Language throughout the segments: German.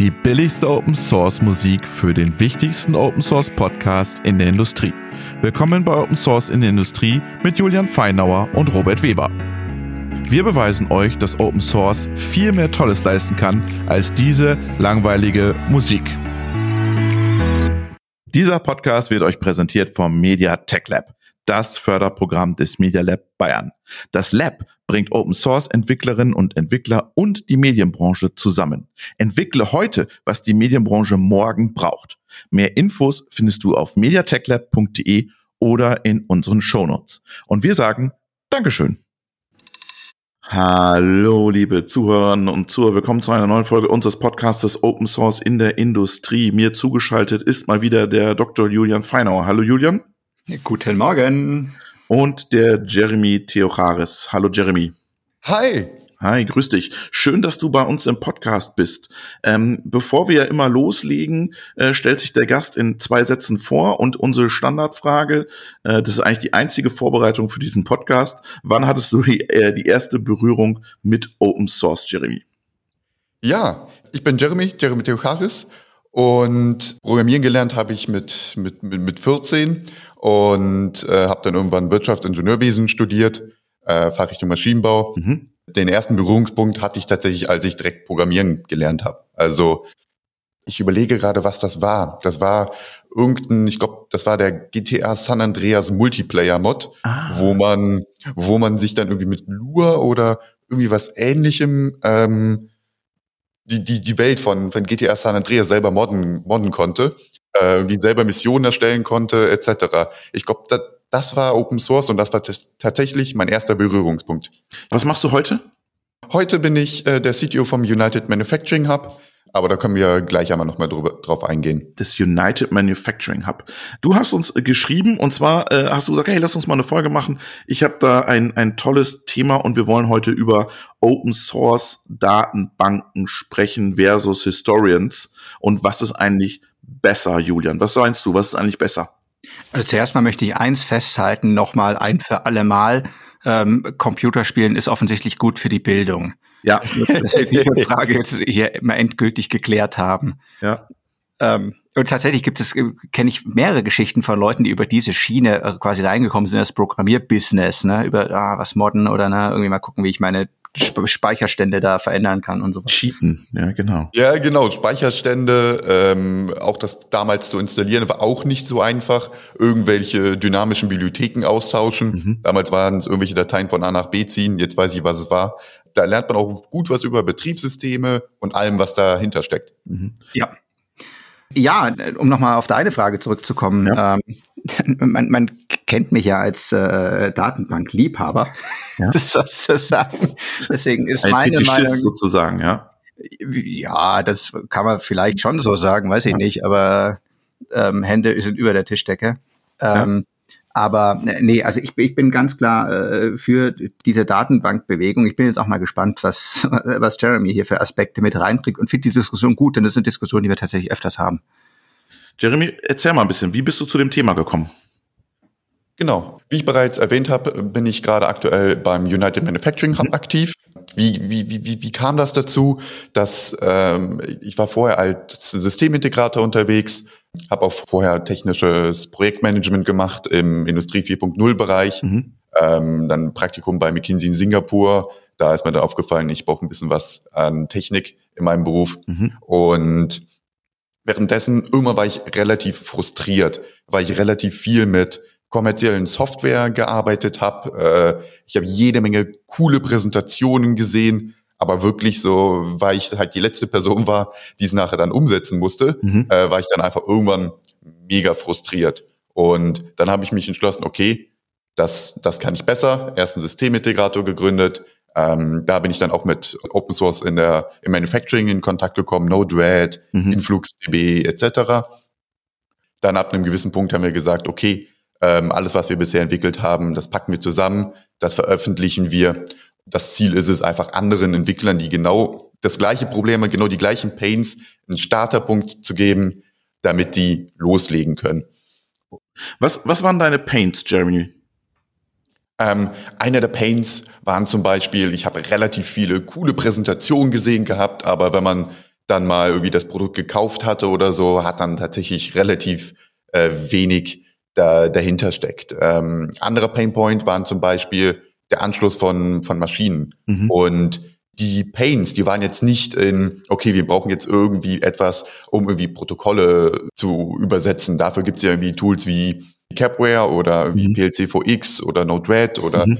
die billigste Open Source Musik für den wichtigsten Open Source Podcast in der Industrie. Willkommen bei Open Source in der Industrie mit Julian Feinauer und Robert Weber. Wir beweisen euch, dass Open Source viel mehr Tolles leisten kann als diese langweilige Musik. Dieser Podcast wird euch präsentiert vom Media Tech Lab das Förderprogramm des Media Lab Bayern. Das Lab bringt Open Source Entwicklerinnen und Entwickler und die Medienbranche zusammen. Entwickle heute, was die Medienbranche morgen braucht. Mehr Infos findest du auf mediatechlab.de oder in unseren Shownotes. Und wir sagen Dankeschön. Hallo, liebe Zuhörerinnen und Zuhörer. Willkommen zu einer neuen Folge unseres Podcastes Open Source in der Industrie. Mir zugeschaltet ist mal wieder der Dr. Julian Feinauer. Hallo, Julian. Guten Morgen. Und der Jeremy Theocharis. Hallo Jeremy. Hi. Hi, grüß dich. Schön, dass du bei uns im Podcast bist. Ähm, bevor wir immer loslegen, äh, stellt sich der Gast in zwei Sätzen vor und unsere Standardfrage, äh, das ist eigentlich die einzige Vorbereitung für diesen Podcast. Wann hattest du die, äh, die erste Berührung mit Open Source, Jeremy? Ja, ich bin Jeremy, Jeremy Theocharis und Programmieren gelernt habe ich mit, mit, mit, mit 14 und äh, habe dann irgendwann Wirtschaftsingenieurwesen studiert, äh, Fachrichtung Maschinenbau. Mhm. Den ersten Berührungspunkt hatte ich tatsächlich, als ich direkt Programmieren gelernt habe. Also ich überlege gerade, was das war. Das war irgendein, ich glaube, das war der GTA San Andreas Multiplayer Mod, ah. wo man, wo man sich dann irgendwie mit Lure oder irgendwie was Ähnlichem ähm, die, die, die Welt von, von GTA San Andreas selber modden, modden konnte, äh, wie selber Missionen erstellen konnte, etc. Ich glaube, das, das war Open Source und das war tatsächlich mein erster Berührungspunkt. Was machst du heute? Heute bin ich äh, der CTO vom United Manufacturing Hub. Aber da können wir gleich einmal nochmal drauf eingehen. Das United Manufacturing Hub. Du hast uns äh, geschrieben und zwar äh, hast du gesagt, hey, lass uns mal eine Folge machen. Ich habe da ein, ein tolles Thema und wir wollen heute über Open Source Datenbanken sprechen versus Historians. Und was ist eigentlich besser, Julian? Was meinst du? Was ist eigentlich besser? Also zuerst mal möchte ich eins festhalten, nochmal ein für alle Mal. Ähm, Computerspielen ist offensichtlich gut für die Bildung. Ja, dass wir diese Frage jetzt hier immer endgültig geklärt haben. Ja. Ähm, und tatsächlich gibt es, äh, kenne ich mehrere Geschichten von Leuten, die über diese Schiene äh, quasi reingekommen sind, das Programmierbusiness, ne, über ah, was modden oder ne, irgendwie mal gucken, wie ich meine Speicherstände da verändern kann und so. Cheaten, ja genau. Ja genau, Speicherstände, ähm, auch das damals zu installieren war auch nicht so einfach. Irgendwelche dynamischen Bibliotheken austauschen. Mhm. Damals waren es irgendwelche Dateien von A nach B ziehen. Jetzt weiß ich, was es war da lernt man auch gut was über Betriebssysteme und allem, was dahinter steckt. Mhm. Ja. Ja, um nochmal auf deine Frage zurückzukommen. Ja. Ähm, man, man kennt mich ja als äh, Datenbankliebhaber, ja. sozusagen. Deswegen ist Ein meine Fetischist Meinung sozusagen, ja. Ja, das kann man vielleicht schon so sagen, weiß ich ja. nicht, aber ähm, Hände sind über der Tischdecke. Ähm, aber äh, nee, also ich, ich bin ganz klar äh, für diese Datenbankbewegung. Ich bin jetzt auch mal gespannt, was, was Jeremy hier für Aspekte mit reinbringt und finde die Diskussion gut, denn das sind Diskussionen, die wir tatsächlich öfters haben. Jeremy, erzähl mal ein bisschen, wie bist du zu dem Thema gekommen? Genau. Wie ich bereits erwähnt habe, bin ich gerade aktuell beim United Manufacturing Hub mhm. aktiv. Wie, wie, wie, wie, wie kam das dazu? Dass ähm, ich war vorher als Systemintegrator unterwegs, habe auch vorher technisches Projektmanagement gemacht im Industrie 4.0 Bereich. Mhm. Ähm, dann Praktikum bei McKinsey in Singapur. Da ist mir dann aufgefallen, ich brauche ein bisschen was an Technik in meinem Beruf. Mhm. Und währenddessen immer war ich relativ frustriert, weil ich relativ viel mit kommerziellen Software gearbeitet habe. Äh, ich habe jede Menge coole Präsentationen gesehen, aber wirklich so, weil ich halt die letzte Person war, die es nachher dann umsetzen musste, mhm. äh, war ich dann einfach irgendwann mega frustriert. Und dann habe ich mich entschlossen, okay, das, das kann ich besser. Erst einen Systemintegrator gegründet. Ähm, da bin ich dann auch mit Open Source in der, im Manufacturing in Kontakt gekommen, Node-RED, mhm. InfluxDB etc. Dann ab einem gewissen Punkt haben wir gesagt, okay, ähm, alles, was wir bisher entwickelt haben, das packen wir zusammen, das veröffentlichen wir das Ziel ist es einfach anderen Entwicklern, die genau das gleiche Problem, genau die gleichen Pains, einen Starterpunkt zu geben, damit die loslegen können. Was, was waren deine Pains, Jeremy? Ähm, einer der Pains waren zum Beispiel, ich habe relativ viele coole Präsentationen gesehen gehabt, aber wenn man dann mal irgendwie das Produkt gekauft hatte oder so, hat dann tatsächlich relativ äh, wenig da, dahinter steckt. Ähm, anderer Painpoint waren zum Beispiel der Anschluss von, von Maschinen. Mhm. Und die Pains, die waren jetzt nicht in, okay, wir brauchen jetzt irgendwie etwas, um irgendwie Protokolle zu übersetzen. Dafür gibt es ja irgendwie Tools wie Capware oder wie mhm. PLC4X oder Node-RED oder mhm.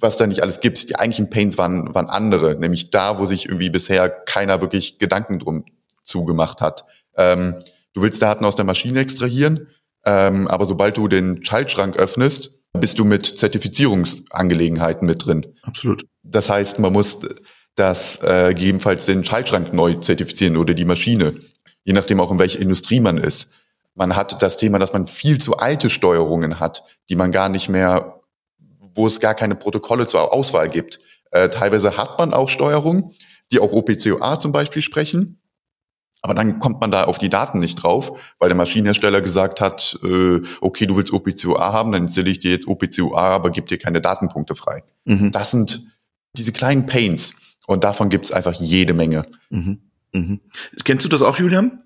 was da nicht alles gibt. Die eigentlichen Pains waren, waren andere, nämlich da, wo sich irgendwie bisher keiner wirklich Gedanken drum zugemacht hat. Ähm, du willst Daten aus der Maschine extrahieren, ähm, aber sobald du den Schaltschrank öffnest, bist du mit Zertifizierungsangelegenheiten mit drin. Absolut. Das heißt, man muss das äh, gegebenenfalls den Schaltschrank neu zertifizieren oder die Maschine, je nachdem auch in welcher Industrie man ist. Man hat das Thema, dass man viel zu alte Steuerungen hat, die man gar nicht mehr, wo es gar keine Protokolle zur Auswahl gibt. Äh, teilweise hat man auch Steuerungen, die auch OPCOA zum Beispiel sprechen. Aber dann kommt man da auf die Daten nicht drauf, weil der Maschinenhersteller gesagt hat, äh, okay, du willst OPCOA haben, dann installiere ich dir jetzt OPCOA, aber gib dir keine Datenpunkte frei. Mhm. Das sind diese kleinen Pains und davon gibt es einfach jede Menge. Mhm. Mhm. Kennst du das auch, Julian?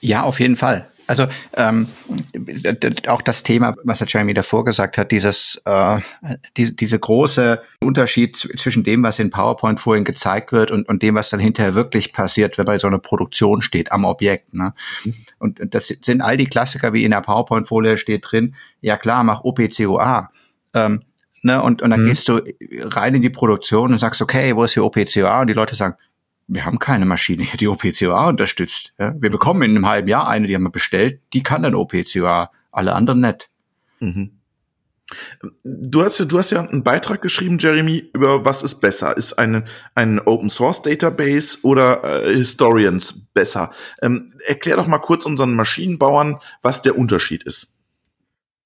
Ja, auf jeden Fall. Also ähm, auch das Thema, was der Jeremy davor gesagt hat, dieses äh, die, diese große Unterschied zwischen dem, was in PowerPoint vorhin gezeigt wird und, und dem, was dann hinterher wirklich passiert, wenn bei so einer Produktion steht am Objekt. Ne? Mhm. Und das sind all die Klassiker, wie in der PowerPoint-Folie steht drin. Ja klar, mach OPCOA. Ähm, ne? Und und dann mhm. gehst du rein in die Produktion und sagst, okay, wo ist hier OPCOA? Und die Leute sagen, wir haben keine Maschine, die OPCOA unterstützt. Ja? Wir bekommen in einem halben Jahr eine, die haben wir bestellt, die kann dann OPCOA, alle anderen nicht. Mhm. Du hast, du hast ja einen Beitrag geschrieben, Jeremy, über was ist besser? Ist eine, ein Open Source Database oder äh, Historians besser? Ähm, erklär doch mal kurz unseren Maschinenbauern, was der Unterschied ist.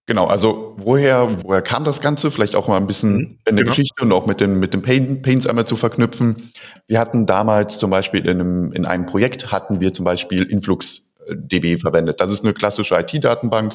Genau, also woher, woher kam das Ganze? Vielleicht auch mal ein bisschen mhm, in der genau. Geschichte und auch mit den, mit den Pain, Pains einmal zu verknüpfen. Wir hatten damals zum Beispiel in einem, in einem Projekt hatten wir zum Beispiel InfluxDB verwendet. Das ist eine klassische IT-Datenbank.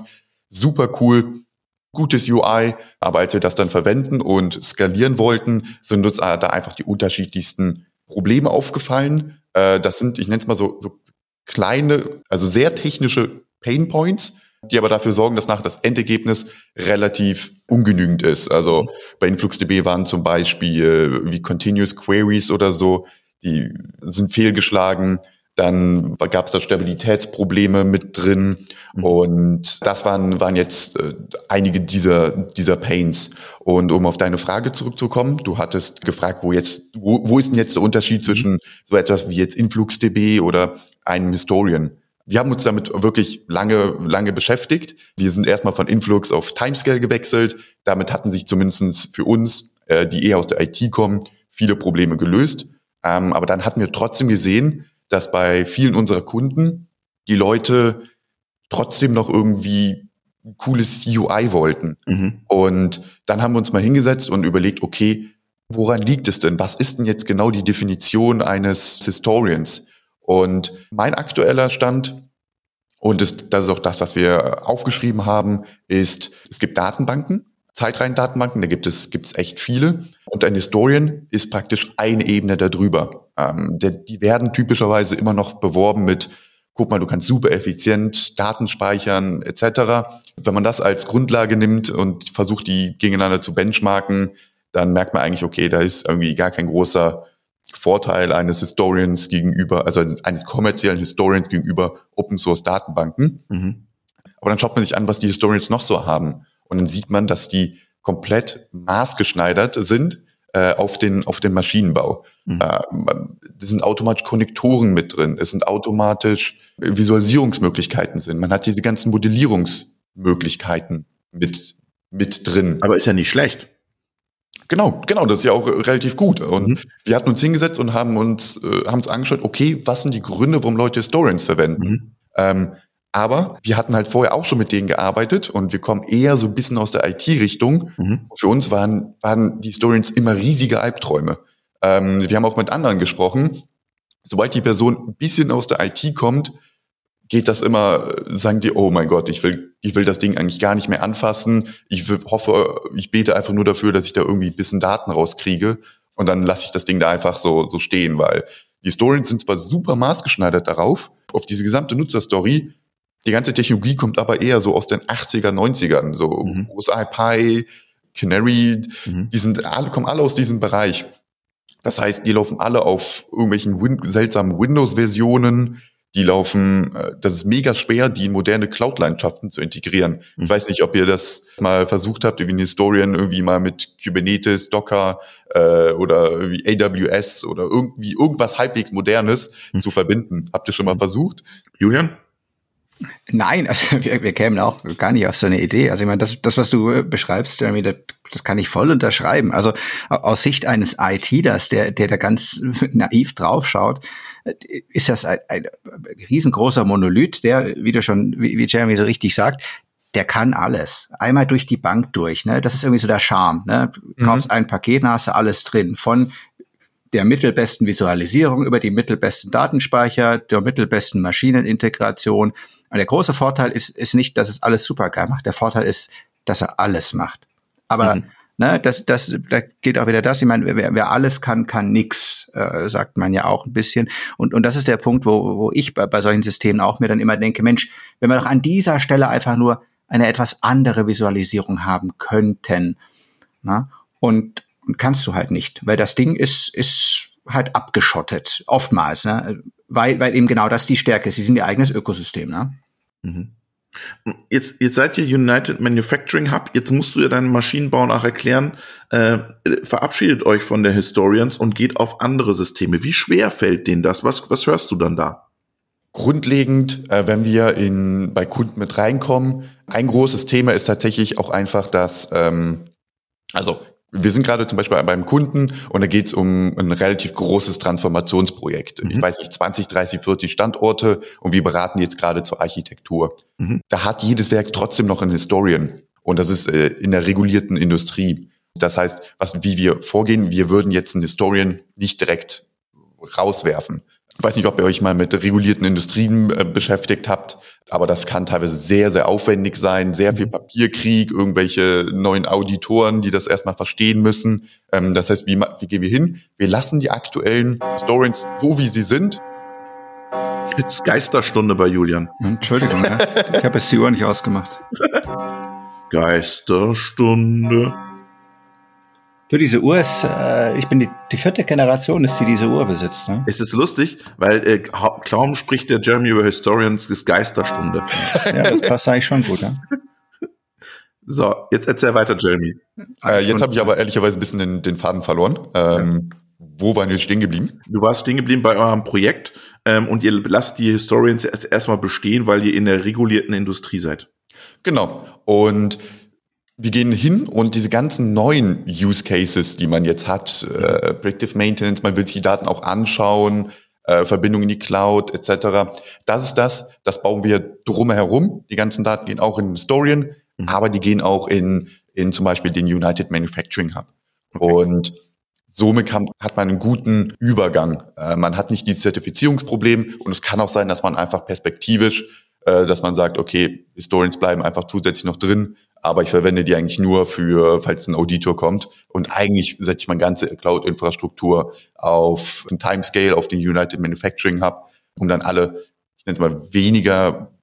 Super cool. Gutes UI. Aber als wir das dann verwenden und skalieren wollten, sind uns da einfach die unterschiedlichsten Probleme aufgefallen. Äh, das sind, ich nenne es mal so, so kleine, also sehr technische Pain Points die aber dafür sorgen, dass nachher das Endergebnis relativ ungenügend ist. Also bei InfluxDB waren zum Beispiel wie Continuous Queries oder so, die sind fehlgeschlagen. Dann gab es da Stabilitätsprobleme mit drin mhm. und das waren, waren jetzt äh, einige dieser, dieser Pains. Und um auf deine Frage zurückzukommen, du hattest gefragt, wo jetzt, wo, wo ist denn jetzt der Unterschied mhm. zwischen so etwas wie jetzt InfluxDB oder einem Historian? Wir haben uns damit wirklich lange, lange beschäftigt. Wir sind erstmal von Influx auf Timescale gewechselt. Damit hatten sich zumindest für uns, äh, die eher aus der IT kommen, viele Probleme gelöst. Ähm, aber dann hatten wir trotzdem gesehen, dass bei vielen unserer Kunden die Leute trotzdem noch irgendwie cooles UI wollten. Mhm. Und dann haben wir uns mal hingesetzt und überlegt, okay, woran liegt es denn? Was ist denn jetzt genau die Definition eines Historians? Und mein aktueller Stand, und das, das ist auch das, was wir aufgeschrieben haben, ist, es gibt Datenbanken, Zeitreihen-Datenbanken, da gibt es, gibt es echt viele. Und ein Historian ist praktisch eine Ebene darüber. Ähm, der, die werden typischerweise immer noch beworben mit, guck mal, du kannst super effizient Daten speichern, etc. Wenn man das als Grundlage nimmt und versucht, die gegeneinander zu benchmarken, dann merkt man eigentlich, okay, da ist irgendwie gar kein großer Vorteil eines Historians gegenüber, also eines kommerziellen Historians gegenüber Open Source Datenbanken. Mhm. Aber dann schaut man sich an, was die Historians noch so haben. Und dann sieht man, dass die komplett maßgeschneidert sind äh, auf, den, auf den Maschinenbau. Mhm. Äh, es sind automatisch Konnektoren mit drin, es sind automatisch Visualisierungsmöglichkeiten sind. Man hat diese ganzen Modellierungsmöglichkeiten mit, mit drin. Aber ist ja nicht schlecht. Genau, genau, das ist ja auch relativ gut. Und mhm. wir hatten uns hingesetzt und haben uns, äh, haben uns angeschaut, okay, was sind die Gründe, warum Leute Historians verwenden? Mhm. Ähm, aber wir hatten halt vorher auch schon mit denen gearbeitet und wir kommen eher so ein bisschen aus der IT-Richtung. Mhm. Für uns waren, waren die Historians immer riesige Albträume. Ähm, wir haben auch mit anderen gesprochen. Sobald die Person ein bisschen aus der IT kommt, geht das immer, sagen die, oh mein Gott, ich will, ich will das Ding eigentlich gar nicht mehr anfassen. Ich hoffe, ich bete einfach nur dafür, dass ich da irgendwie ein bisschen Daten rauskriege und dann lasse ich das Ding da einfach so, so stehen, weil Die Historians sind zwar super maßgeschneidert darauf, auf diese gesamte Nutzerstory, die ganze Technologie kommt aber eher so aus den 80er, 90ern, so mhm. USA Pi, Canary, mhm. die sind alle, kommen alle aus diesem Bereich. Das heißt, die laufen alle auf irgendwelchen Win seltsamen Windows-Versionen, die laufen, äh, das ist mega schwer, die in moderne Cloud-Landschaften zu integrieren. Ich mhm. weiß nicht, ob ihr das mal versucht habt, wie ein Historian irgendwie mal mit Kubernetes, Docker äh, oder wie AWS oder irgendwie irgendwas halbwegs Modernes mhm. zu verbinden. Habt ihr schon mal versucht? Julian? Nein, also wir, wir kämen auch gar nicht auf so eine Idee. Also ich meine, das, das was du äh, beschreibst, Jeremy, das, das kann ich voll unterschreiben. Also aus Sicht eines ITlers, der, der da ganz naiv draufschaut, äh, ist das ein, ein riesengroßer Monolith, der, wie du schon, wie, wie Jeremy so richtig sagt, der kann alles. Einmal durch die Bank durch. Ne? Das ist irgendwie so der Charme. Ne? Du kaufst mhm. ein Paket, da hast du alles drin. Von der mittelbesten Visualisierung über die mittelbesten Datenspeicher, der mittelbesten Maschinenintegration. Und der große Vorteil ist, ist nicht, dass es alles super geil macht. Der Vorteil ist, dass er alles macht. Aber mhm. ne, das, das, da geht auch wieder das. Ich meine, wer, wer alles kann, kann nix, äh, sagt man ja auch ein bisschen. Und, und das ist der Punkt, wo, wo ich bei, bei solchen Systemen auch mir dann immer denke, Mensch, wenn wir doch an dieser Stelle einfach nur eine etwas andere Visualisierung haben könnten. Na? Und und kannst du halt nicht, weil das Ding ist, ist halt abgeschottet, oftmals, ne? weil, weil eben genau das die Stärke ist. Sie sind ihr eigenes Ökosystem. Ne? Mhm. Jetzt, jetzt seid ihr United Manufacturing Hub. Jetzt musst du ja deinen Maschinenbau auch erklären. Äh, verabschiedet euch von der Historians und geht auf andere Systeme. Wie schwer fällt denen das? Was, was hörst du dann da? Grundlegend, äh, wenn wir in, bei Kunden mit reinkommen, ein großes Thema ist tatsächlich auch einfach, dass, ähm, also wir sind gerade zum Beispiel beim Kunden und da geht es um ein relativ großes Transformationsprojekt. Mhm. Ich weiß nicht, 20, 30, 40 Standorte und wir beraten jetzt gerade zur Architektur. Mhm. Da hat jedes Werk trotzdem noch einen Historian und das ist äh, in der regulierten Industrie. Das heißt, was, wie wir vorgehen, wir würden jetzt einen Historian nicht direkt rauswerfen. Ich weiß nicht, ob ihr euch mal mit regulierten Industrien äh, beschäftigt habt, aber das kann teilweise sehr, sehr aufwendig sein, sehr viel mhm. Papierkrieg, irgendwelche neuen Auditoren, die das erstmal verstehen müssen. Ähm, das heißt, wie, wie gehen wir hin? Wir lassen die aktuellen Stories so, wie sie sind. Jetzt Geisterstunde bei Julian. Entschuldigung, ja. ich habe jetzt die Uhr nicht ausgemacht. Geisterstunde. Du, diese Uhr ist, äh, ich bin die, die vierte Generation, ist die diese Uhr besitzt. Ne? Es ist lustig, weil äh, kaum spricht der Jeremy über Historians ist Geisterstunde. ja, das passt eigentlich schon gut. Ja? So, jetzt erzähl weiter, Jeremy. Äh, jetzt habe ich aber ehrlicherweise ein bisschen den, den Faden verloren. Ähm, ja. Wo waren wir stehen geblieben? Du warst stehen geblieben bei eurem Projekt ähm, und ihr lasst die Historians erst erstmal bestehen, weil ihr in der regulierten Industrie seid. Genau. Und wir gehen hin und diese ganzen neuen Use Cases, die man jetzt hat, äh, Predictive Maintenance, man will sich die Daten auch anschauen, äh, Verbindung in die Cloud etc. Das ist das, das bauen wir drumherum. Die ganzen Daten gehen auch in Historian, mhm. aber die gehen auch in, in zum Beispiel den United Manufacturing Hub. Okay. Und somit kann, hat man einen guten Übergang. Äh, man hat nicht dieses Zertifizierungsproblem und es kann auch sein, dass man einfach perspektivisch, äh, dass man sagt, okay, Historians bleiben einfach zusätzlich noch drin, aber ich verwende die eigentlich nur für, falls ein Auditor kommt. Und eigentlich setze ich meine ganze Cloud-Infrastruktur auf ein Timescale, auf den United Manufacturing Hub, um dann alle, ich nenne es mal, weniger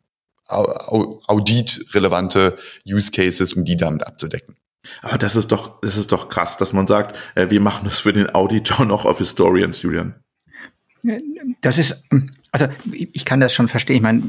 audit-relevante Use Cases, um die damit abzudecken. Aber das ist doch, das ist doch krass, dass man sagt, äh, wir machen das für den Auditor noch auf Historians, Julian. Das ist, also ich kann das schon verstehen. Ich meine,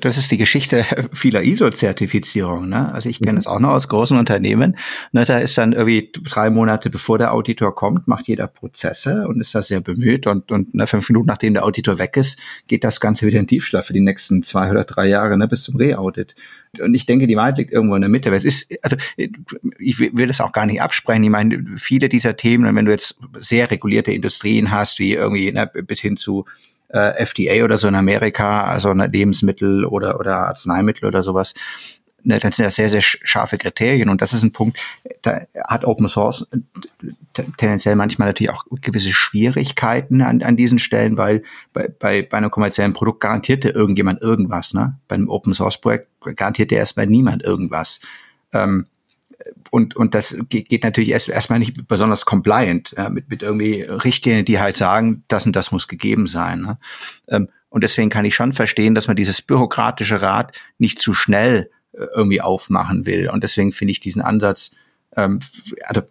das ist die Geschichte vieler ISO-Zertifizierungen. Ne? Also ich kenne das mhm. auch noch aus großen Unternehmen. Ne, da ist dann irgendwie drei Monate bevor der Auditor kommt, macht jeder Prozesse und ist da sehr bemüht. Und, und ne, fünf Minuten nachdem der Auditor weg ist, geht das Ganze wieder in Tiefschlaf für die nächsten zwei oder drei Jahre ne, bis zum Re-Audit. Und ich denke, die Wahrheit liegt irgendwo in der Mitte. Weil es ist, also ich will das auch gar nicht absprechen. Ich meine, viele dieser Themen, wenn du jetzt sehr regulierte Industrien hast, wie irgendwie ne, bis hin zu äh, FDA oder so in Amerika, also eine Lebensmittel oder, oder Arzneimittel oder sowas, ne, das sind ja sehr, sehr scharfe Kriterien und das ist ein Punkt, da hat Open Source tendenziell manchmal natürlich auch gewisse Schwierigkeiten an, an diesen Stellen, weil bei, bei, bei einem kommerziellen Produkt garantiert dir irgendjemand irgendwas. Ne? Bei einem Open Source Projekt garantiert dir erstmal niemand irgendwas. Ähm, und, und das geht, natürlich erst erstmal nicht besonders compliant äh, mit, mit irgendwie Richtlinien, die halt sagen, das und das muss gegeben sein. Ne? Ähm, und deswegen kann ich schon verstehen, dass man dieses bürokratische Rad nicht zu schnell äh, irgendwie aufmachen will. Und deswegen finde ich diesen Ansatz, ähm, also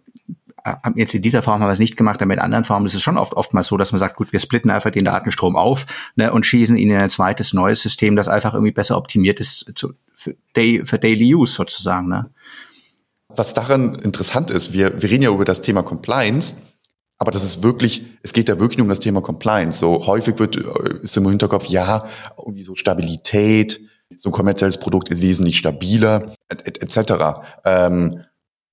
äh, haben jetzt in dieser Form haben wir es nicht gemacht, aber in anderen Formen ist es schon oft oftmals so, dass man sagt, gut, wir splitten einfach den Datenstrom auf ne, und schießen ihn in ein zweites neues System, das einfach irgendwie besser optimiert ist zu, für, day, für Daily Use sozusagen. Ne? Was daran interessant ist, wir, wir reden ja über das Thema Compliance, aber das ist wirklich, es geht ja wirklich um das Thema Compliance. So häufig wird, äh, ist im Hinterkopf, ja, irgendwie so Stabilität, so ein kommerzielles Produkt ist wesentlich stabiler, etc. Et ähm,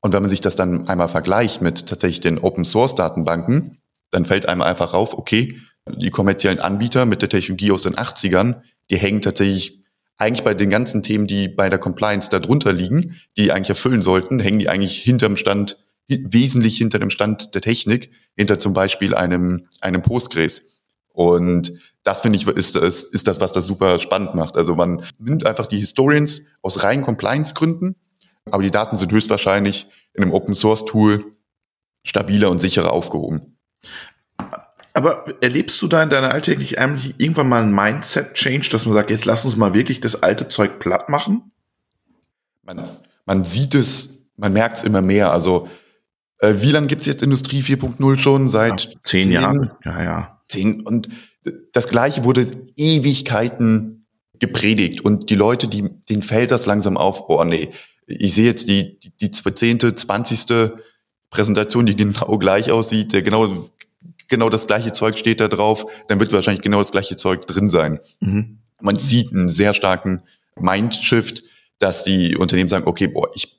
und wenn man sich das dann einmal vergleicht mit tatsächlich den Open Source Datenbanken, dann fällt einem einfach auf, okay, die kommerziellen Anbieter mit der Technologie aus den 80ern, die hängen tatsächlich eigentlich bei den ganzen Themen, die bei der Compliance darunter liegen, die eigentlich erfüllen sollten, hängen die eigentlich hinterm Stand, wesentlich hinter dem Stand der Technik, hinter zum Beispiel einem, einem Postgres. Und das finde ich ist, ist, ist das, was das super spannend macht. Also man nimmt einfach die Historians aus rein Compliance-Gründen aber die Daten sind höchstwahrscheinlich in einem Open Source Tool stabiler und sicherer aufgehoben. Aber erlebst du da in deiner alltäglich eigentlich irgendwann mal ein Mindset-Change, dass man sagt, jetzt lass uns mal wirklich das alte Zeug platt machen? Man, man sieht es, man merkt es immer mehr. Also äh, wie lange gibt es jetzt Industrie 4.0 schon? Seit ja, zehn, zehn Jahren. Ja, ja. Zehn. Und das Gleiche wurde Ewigkeiten gepredigt. Und die Leute, die, denen fällt das langsam auf, oh nee, ich sehe jetzt die, die, die zehnte, zwanzigste Präsentation, die genau gleich aussieht, der genau, genau das gleiche Zeug steht da drauf, dann wird wahrscheinlich genau das gleiche Zeug drin sein. Mhm. Man sieht einen sehr starken Mindshift, dass die Unternehmen sagen, okay, boah, ich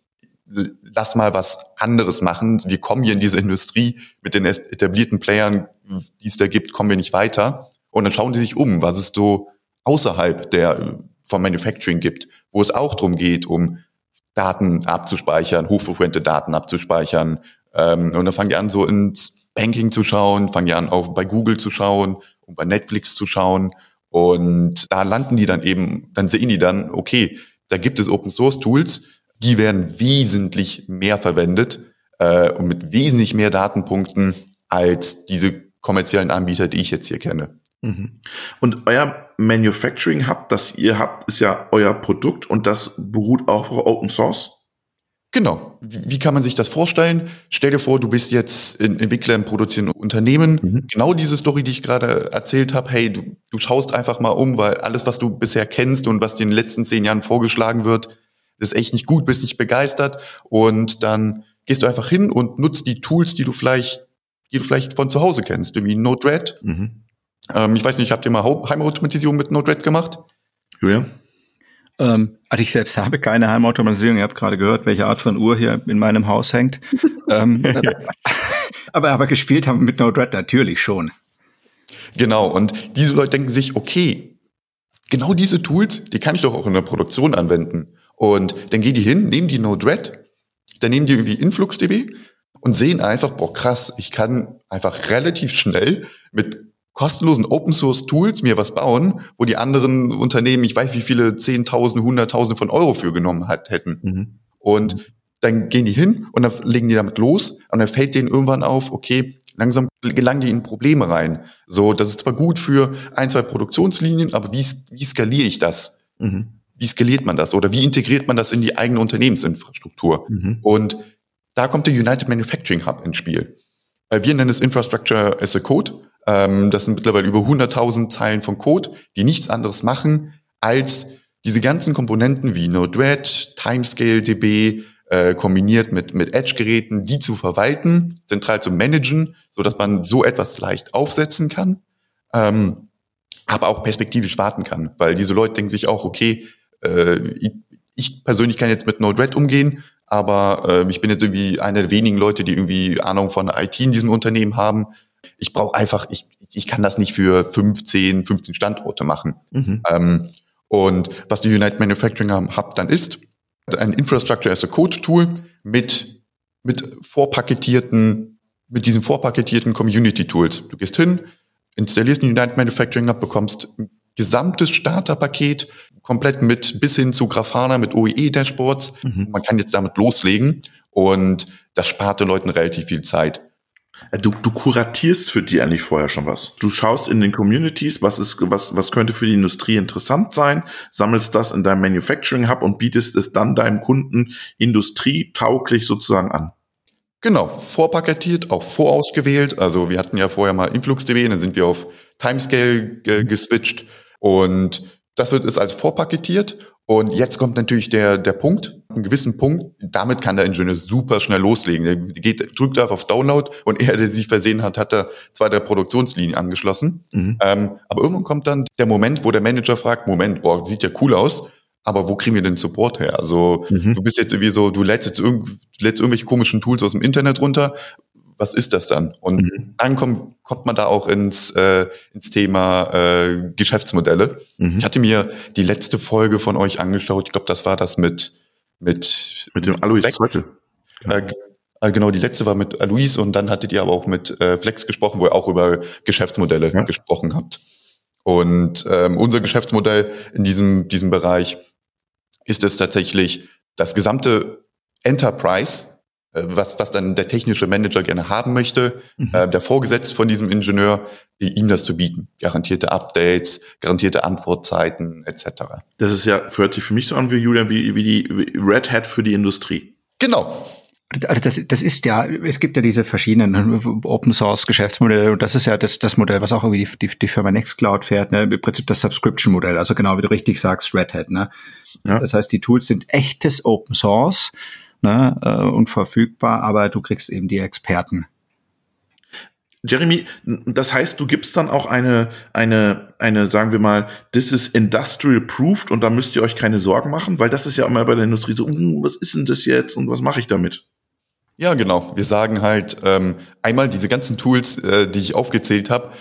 lass mal was anderes machen. Wir kommen hier in diese Industrie mit den etablierten Playern, die es da gibt, kommen wir nicht weiter. Und dann schauen die sich um, was es so außerhalb der vom Manufacturing gibt, wo es auch darum geht, um Daten abzuspeichern, hochfrequente Daten abzuspeichern. Ähm, und dann fangen die an, so ins Banking zu schauen, fangen die an, auch bei Google zu schauen und bei Netflix zu schauen. Und da landen die dann eben, dann sehen die dann, okay, da gibt es Open Source Tools, die werden wesentlich mehr verwendet äh, und mit wesentlich mehr Datenpunkten als diese kommerziellen Anbieter, die ich jetzt hier kenne. Mhm. Und euer Manufacturing Hub, das ihr habt, ist ja euer Produkt und das beruht auch auf Open Source? Genau. Wie kann man sich das vorstellen? Stell dir vor, du bist jetzt ein Entwickler im produzierenden Unternehmen. Mhm. Genau diese Story, die ich gerade erzählt habe. Hey, du, du schaust einfach mal um, weil alles, was du bisher kennst und was dir in den letzten zehn Jahren vorgeschlagen wird, ist echt nicht gut, bist nicht begeistert. Und dann gehst du einfach hin und nutzt die Tools, die du vielleicht, die du vielleicht von zu Hause kennst, wie Node-RED. Mhm ähm, ich weiß nicht, habt ihr mal Heimautomatisierung mit Node-RED gemacht? Julia? Ähm, also ich selbst habe keine Heimautomatisierung. Ihr habt gerade gehört, welche Art von Uhr hier in meinem Haus hängt. ähm, aber, aber gespielt haben wir mit Node-RED natürlich schon. Genau. Und diese Leute denken sich, okay, genau diese Tools, die kann ich doch auch in der Produktion anwenden. Und dann gehen die hin, nehmen die Node-RED, dann nehmen die irgendwie InfluxDB und sehen einfach, boah, krass, ich kann einfach relativ schnell mit kostenlosen Open Source Tools mir was bauen, wo die anderen Unternehmen, ich weiß wie viele Zehntausende, Hunderttausende von Euro für genommen hat, hätten. Mhm. Und dann gehen die hin und dann legen die damit los und dann fällt denen irgendwann auf, okay, langsam gelangen die in Probleme rein. So, das ist zwar gut für ein, zwei Produktionslinien, aber wie, wie skaliere ich das? Mhm. Wie skaliert man das? Oder wie integriert man das in die eigene Unternehmensinfrastruktur? Mhm. Und da kommt der United Manufacturing Hub ins Spiel. Wir nennen es Infrastructure as a Code. Ähm, das sind mittlerweile über 100.000 Zeilen von Code, die nichts anderes machen, als diese ganzen Komponenten wie Node-RED, Timescale DB, äh, kombiniert mit, mit Edge-Geräten, die zu verwalten, zentral zu managen, so dass man so etwas leicht aufsetzen kann, ähm, aber auch perspektivisch warten kann, weil diese Leute denken sich auch, okay, äh, ich, ich persönlich kann jetzt mit Node-RED umgehen, aber äh, ich bin jetzt irgendwie einer der wenigen Leute, die irgendwie Ahnung von IT in diesem Unternehmen haben ich brauche einfach, ich, ich kann das nicht für 15, 15 Standorte machen. Mhm. Ähm, und was die United Manufacturing Hub dann ist, ein Infrastructure as a Code Tool mit, mit vorpaketierten, mit diesen vorpaketierten Community Tools. Du gehst hin, installierst ein United Manufacturing Hub, bekommst ein gesamtes Starterpaket, komplett mit bis hin zu Grafana, mit OEE-Dashboards. Mhm. Man kann jetzt damit loslegen und das spart den Leuten relativ viel Zeit. Äh, du, du kuratierst für die eigentlich vorher schon was. Du schaust in den Communities, was ist, was, was könnte für die Industrie interessant sein, sammelst das in deinem Manufacturing Hub und bietest es dann deinem Kunden industrietauglich sozusagen an. Genau, vorpaketiert, auch vorausgewählt. Also wir hatten ja vorher mal InfluxDB, dann sind wir auf Timescale geswitcht und das wird ist als vorpaketiert und jetzt kommt natürlich der, der Punkt, einen gewissen Punkt, damit kann der Ingenieur super schnell loslegen. Der geht, drückt auf Download und er, der sich versehen hat, hat er zwei, drei Produktionslinien angeschlossen. Mhm. Ähm, aber irgendwann kommt dann der Moment, wo der Manager fragt, Moment, boah, sieht ja cool aus, aber wo kriegen wir den Support her? Also mhm. du bist jetzt irgendwie so, du lädst jetzt irgend, lädst irgendwelche komischen Tools aus dem Internet runter. Was ist das dann? Und mhm. dann kommt, kommt man da auch ins, äh, ins Thema äh, Geschäftsmodelle. Mhm. Ich hatte mir die letzte Folge von euch angeschaut. Ich glaube, das war das mit mit mit dem Alois Zwettel. Äh, äh, genau, die letzte war mit Alois und dann hattet ihr aber auch mit äh, Flex gesprochen, wo ihr auch über Geschäftsmodelle ja. gesprochen habt. Und ähm, unser Geschäftsmodell in diesem, diesem Bereich ist es tatsächlich das gesamte Enterprise, was, was dann der technische Manager gerne haben möchte, mhm. äh, der Vorgesetzte von diesem Ingenieur, ihm das zu bieten. Garantierte Updates, garantierte Antwortzeiten etc. Das ist ja, hört sich für mich so an wie Julian, wie, wie die Red Hat für die Industrie. Genau, also das, das ist ja, es gibt ja diese verschiedenen Open Source Geschäftsmodelle und das ist ja das, das Modell, was auch irgendwie die, die, die Firma Nextcloud fährt, ne? im Prinzip das Subscription Modell, also genau wie du richtig sagst, Red Hat. Ne? Ja. Das heißt, die Tools sind echtes Open Source ne? Äh, und verfügbar, aber du kriegst eben die Experten. Jeremy, das heißt, du gibst dann auch eine, eine, eine, sagen wir mal, this is industrial proved und da müsst ihr euch keine Sorgen machen, weil das ist ja immer bei der Industrie so, uh, was ist denn das jetzt und was mache ich damit? Ja, genau. Wir sagen halt ähm, einmal diese ganzen Tools, äh, die ich aufgezählt habe,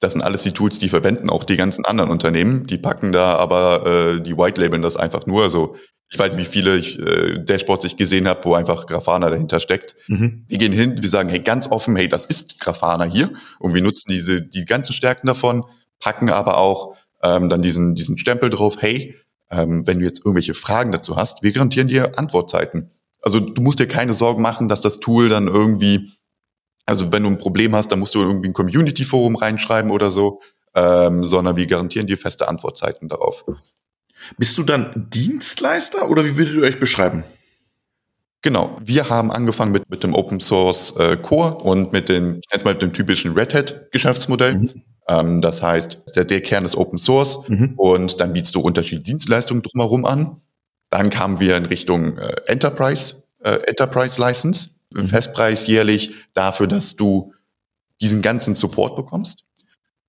das sind alles die Tools, die verwenden auch die ganzen anderen Unternehmen. Die packen da aber, äh, die White Labeln das einfach nur. Also ich weiß nicht, wie viele ich, äh, Dashboards ich gesehen habe, wo einfach Grafana dahinter steckt. Mhm. Wir gehen hin, wir sagen, hey, ganz offen, hey, das ist Grafana hier. Und wir nutzen diese, die ganzen Stärken davon, packen aber auch ähm, dann diesen, diesen Stempel drauf, hey, ähm, wenn du jetzt irgendwelche Fragen dazu hast, wir garantieren dir Antwortzeiten. Also du musst dir keine Sorgen machen, dass das Tool dann irgendwie, also wenn du ein Problem hast, dann musst du irgendwie ein Community-Forum reinschreiben oder so, ähm, sondern wir garantieren dir feste Antwortzeiten darauf. Bist du dann Dienstleister oder wie würdet ihr euch beschreiben? Genau, wir haben angefangen mit, mit dem Open Source äh, Core und mit dem, ich nenne es mal mit dem typischen Red Hat Geschäftsmodell. Mhm. Ähm, das heißt, der, der Kern ist Open Source mhm. und dann bietest du unterschiedliche Dienstleistungen drumherum an. Dann kamen wir in Richtung äh, Enterprise, äh, Enterprise License, mhm. Festpreis jährlich dafür, dass du diesen ganzen Support bekommst.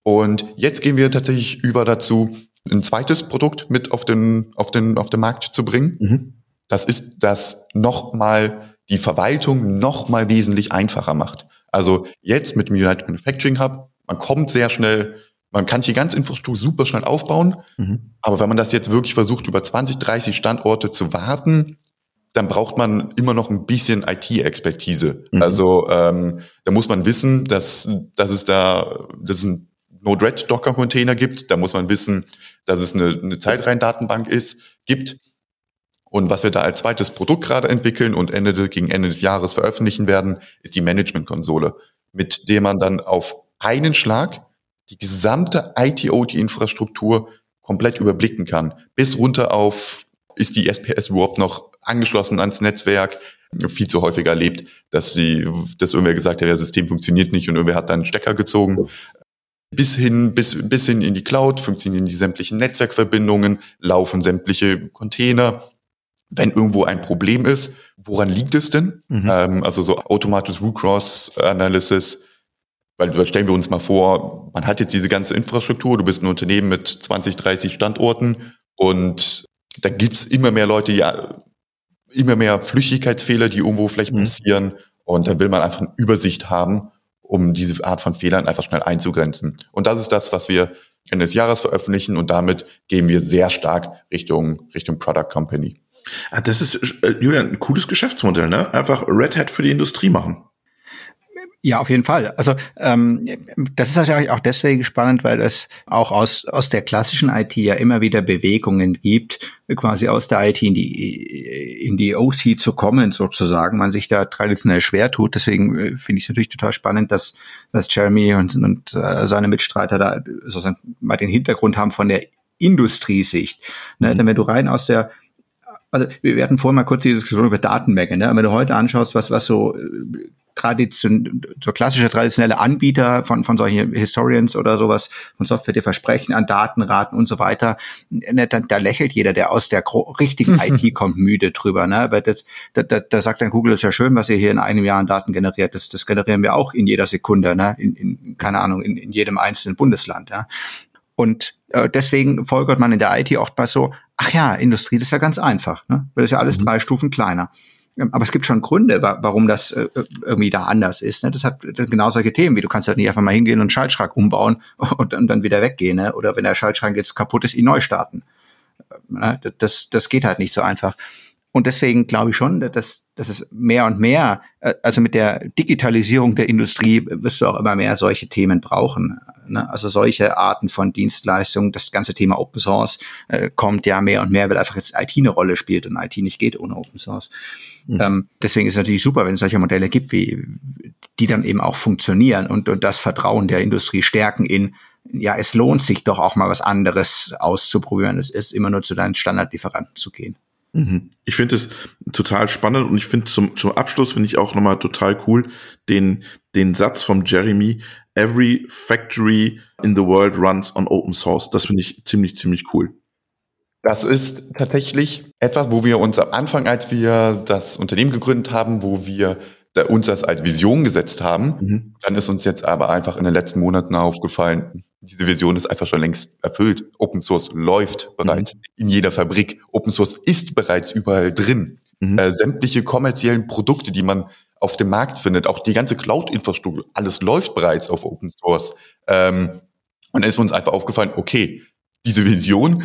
Und jetzt gehen wir tatsächlich über dazu, ein zweites Produkt mit auf den, auf den, auf den Markt zu bringen. Mhm. Das ist, das nochmal die Verwaltung nochmal wesentlich einfacher macht. Also jetzt mit dem United Manufacturing Hub, man kommt sehr schnell man kann die ganze Infrastruktur super schnell aufbauen, mhm. aber wenn man das jetzt wirklich versucht, über 20, 30 Standorte zu warten, dann braucht man immer noch ein bisschen IT-Expertise. Mhm. Also ähm, da muss man wissen, dass, dass es da dass es ein Node-RED-Docker-Container gibt. Da muss man wissen, dass es eine, eine Zeitreihendatenbank ist, gibt. Und was wir da als zweites Produkt gerade entwickeln und Ende, gegen Ende des Jahres veröffentlichen werden, ist die Management-Konsole, mit der man dann auf einen Schlag die gesamte IT-OT-Infrastruktur komplett überblicken kann. Bis runter auf, ist die SPS überhaupt noch angeschlossen ans Netzwerk? Viel zu häufig erlebt, dass sie, dass irgendwer gesagt hat, das System funktioniert nicht und irgendwer hat dann einen Stecker gezogen. Bis hin, bis, bis hin in die Cloud funktionieren die sämtlichen Netzwerkverbindungen, laufen sämtliche Container. Wenn irgendwo ein Problem ist, woran liegt es denn? Mhm. Ähm, also so automatisches Root Cross Analysis, weil stellen wir uns mal vor, man hat jetzt diese ganze Infrastruktur, du bist ein Unternehmen mit 20, 30 Standorten und da gibt's immer mehr Leute, ja, immer mehr Flüchtigkeitsfehler, die irgendwo vielleicht mhm. passieren. Und da will man einfach eine Übersicht haben, um diese Art von Fehlern einfach schnell einzugrenzen. Und das ist das, was wir Ende des Jahres veröffentlichen und damit gehen wir sehr stark Richtung, Richtung Product Company. Ah, das ist, äh, Julian, ein cooles Geschäftsmodell, ne? Einfach Red Hat für die Industrie machen Ja, auf jeden Fall. Also ähm, das ist natürlich auch deswegen spannend, weil es auch aus, aus der klassischen IT ja immer wieder Bewegungen gibt, quasi aus der IT in die, in die OT zu kommen, sozusagen, man sich da traditionell schwer tut. Deswegen äh, finde ich es natürlich total spannend, dass, dass Jeremy und, und äh, seine Mitstreiter da sozusagen mal den Hintergrund haben von der Industriesicht. Ne? Mhm. Denn wenn du rein aus der also wir hatten vorhin mal kurz die Diskussion über Datenmenge. Ne? Wenn du heute anschaust, was, was so äh, tradition, so klassische traditionelle Anbieter von, von solchen Historians oder sowas von Software dir versprechen an Datenraten und so weiter, ne, da, da lächelt jeder, der aus der richtigen IT kommt, müde drüber. Ne? Aber das, da, da, da sagt dann Google, ist ja schön, was ihr hier in einem Jahr an Daten generiert. Das, das generieren wir auch in jeder Sekunde, ne? in, in keine Ahnung, in, in jedem einzelnen Bundesland. Ja? Und äh, deswegen folgert man in der IT oftmals so, ach ja, Industrie, das ist ja ganz einfach, ne? weil das ist ja alles mhm. drei Stufen kleiner. Ähm, aber es gibt schon Gründe, warum das äh, irgendwie da anders ist. Ne? Das hat genau solche Themen, wie du kannst halt nicht einfach mal hingehen und einen Schaltschrank umbauen und dann wieder weggehen. Ne? Oder wenn der Schaltschrank jetzt kaputt ist, ihn neu starten. Ne? Das, das geht halt nicht so einfach. Und deswegen glaube ich schon, dass, dass es mehr und mehr, äh, also mit der Digitalisierung der Industrie wirst du auch immer mehr solche Themen brauchen. Ne? Also solche Arten von Dienstleistungen, das ganze Thema Open Source äh, kommt ja mehr und mehr, weil einfach jetzt IT eine Rolle spielt und IT nicht geht ohne Open Source. Mhm. Ähm, deswegen ist es natürlich super, wenn es solche Modelle gibt, wie die dann eben auch funktionieren und, und das Vertrauen der Industrie stärken in ja, es lohnt sich doch auch mal was anderes auszuprobieren. Es ist immer nur zu deinen Standardlieferanten zu gehen. Mhm. Ich finde es total spannend und ich finde zum, zum Abschluss finde ich auch nochmal total cool den, den Satz vom Jeremy, every factory in the world runs on open source. Das finde ich ziemlich, ziemlich cool. Das ist tatsächlich etwas, wo wir uns am Anfang, als wir das Unternehmen gegründet haben, wo wir uns das als Vision gesetzt haben, mhm. dann ist uns jetzt aber einfach in den letzten Monaten aufgefallen, diese Vision ist einfach schon längst erfüllt. Open Source läuft bereits mhm. in jeder Fabrik. Open Source ist bereits überall drin. Mhm. Äh, sämtliche kommerziellen Produkte, die man auf dem Markt findet, auch die ganze Cloud-Infrastruktur, alles läuft bereits auf Open Source. Ähm, und dann ist uns einfach aufgefallen, okay, diese Vision,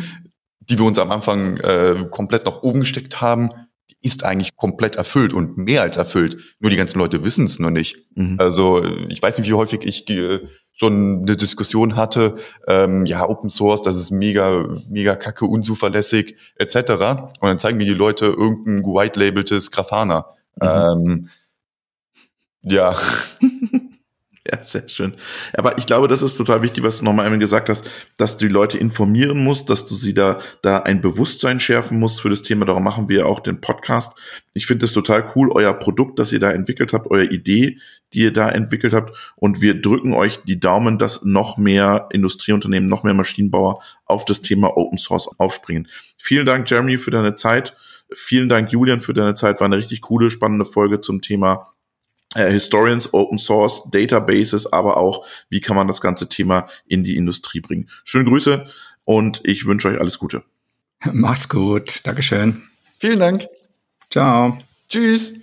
die wir uns am Anfang äh, komplett nach oben gesteckt haben, die ist eigentlich komplett erfüllt und mehr als erfüllt. Nur die ganzen Leute wissen es noch nicht. Mhm. Also ich weiß nicht, wie häufig ich äh, schon eine Diskussion hatte, ähm, ja, Open Source, das ist mega, mega kacke, unzuverlässig, etc. Und dann zeigen mir die Leute irgendein white-labeltes Grafana. Mhm. Ähm, ja. Ja, sehr schön. Aber ich glaube, das ist total wichtig, was du nochmal einmal gesagt hast, dass du die Leute informieren musst, dass du sie da, da ein Bewusstsein schärfen musst für das Thema. Darum machen wir auch den Podcast. Ich finde es total cool, euer Produkt, das ihr da entwickelt habt, eure Idee, die ihr da entwickelt habt. Und wir drücken euch die Daumen, dass noch mehr Industrieunternehmen, noch mehr Maschinenbauer auf das Thema Open Source aufspringen. Vielen Dank, Jeremy, für deine Zeit. Vielen Dank, Julian, für deine Zeit. War eine richtig coole, spannende Folge zum Thema äh, Historians, Open Source, Databases, aber auch, wie kann man das ganze Thema in die Industrie bringen. Schöne Grüße und ich wünsche euch alles Gute. Macht's gut. Dankeschön. Vielen Dank. Ciao. Tschüss.